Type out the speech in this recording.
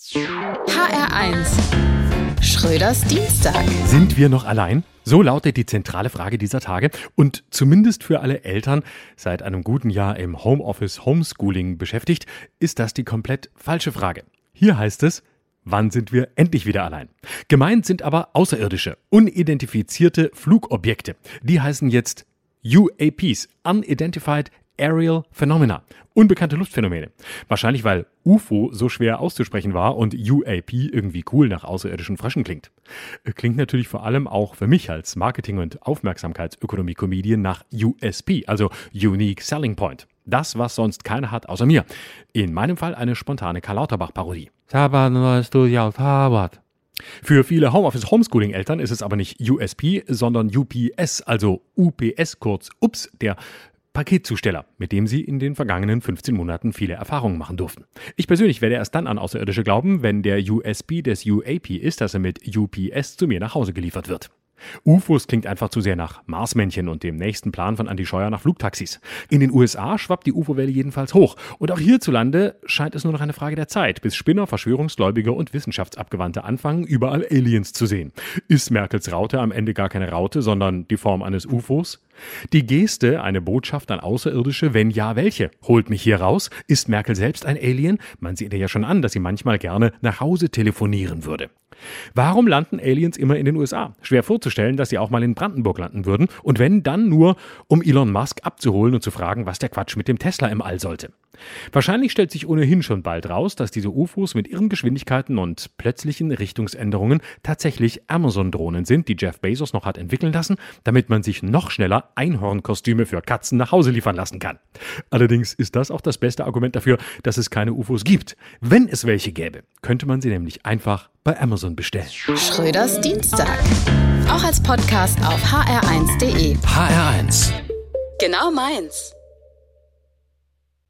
HR1 Schröders Dienstag. Sind wir noch allein? So lautet die zentrale Frage dieser Tage. Und zumindest für alle Eltern seit einem guten Jahr im Homeoffice Homeschooling beschäftigt, ist das die komplett falsche Frage. Hier heißt es, Wann sind wir endlich wieder allein? Gemeint sind aber außerirdische, unidentifizierte Flugobjekte. Die heißen jetzt UAPs, Unidentified Aerial Phenomena. Unbekannte Luftphänomene. Wahrscheinlich, weil UFO so schwer auszusprechen war und UAP irgendwie cool nach außerirdischen Fröschen klingt. Klingt natürlich vor allem auch für mich als Marketing- und Aufmerksamkeitsökonomie-Comedian nach USP, also Unique Selling Point. Das, was sonst keiner hat außer mir. In meinem Fall eine spontane Karl Lauterbach-Parodie. Für viele Homeoffice Homeschooling Eltern ist es aber nicht USP, sondern UPS, also UPS kurz UPS, der Paketzusteller, mit dem sie in den vergangenen 15 Monaten viele Erfahrungen machen durften. Ich persönlich werde erst dann an Außerirdische glauben, wenn der USB des UAP ist, dass er mit UPS zu mir nach Hause geliefert wird. UFOs klingt einfach zu sehr nach Marsmännchen und dem nächsten Plan von Andy Scheuer nach Flugtaxis. In den USA schwappt die UFO-Welle jedenfalls hoch. Und auch hierzulande scheint es nur noch eine Frage der Zeit, bis Spinner, Verschwörungsgläubige und Wissenschaftsabgewandte anfangen, überall Aliens zu sehen. Ist Merkels Raute am Ende gar keine Raute, sondern die Form eines UFOs? Die Geste, eine Botschaft an Außerirdische, wenn ja, welche? Holt mich hier raus? Ist Merkel selbst ein Alien? Man sieht ihr ja schon an, dass sie manchmal gerne nach Hause telefonieren würde. Warum landen Aliens immer in den USA? Schwer vorzustellen, dass sie auch mal in Brandenburg landen würden. Und wenn, dann nur, um Elon Musk abzuholen und zu fragen, was der Quatsch mit dem Tesla im All sollte. Wahrscheinlich stellt sich ohnehin schon bald raus, dass diese UFOs mit ihren Geschwindigkeiten und plötzlichen Richtungsänderungen tatsächlich Amazon-Drohnen sind, die Jeff Bezos noch hat entwickeln lassen, damit man sich noch schneller Einhornkostüme für Katzen nach Hause liefern lassen kann. Allerdings ist das auch das beste Argument dafür, dass es keine UFOs gibt. Wenn es welche gäbe, könnte man sie nämlich einfach bei Amazon bestellen. Schröders Dienstag. Auch als Podcast auf hr1.de. HR1. Genau meins.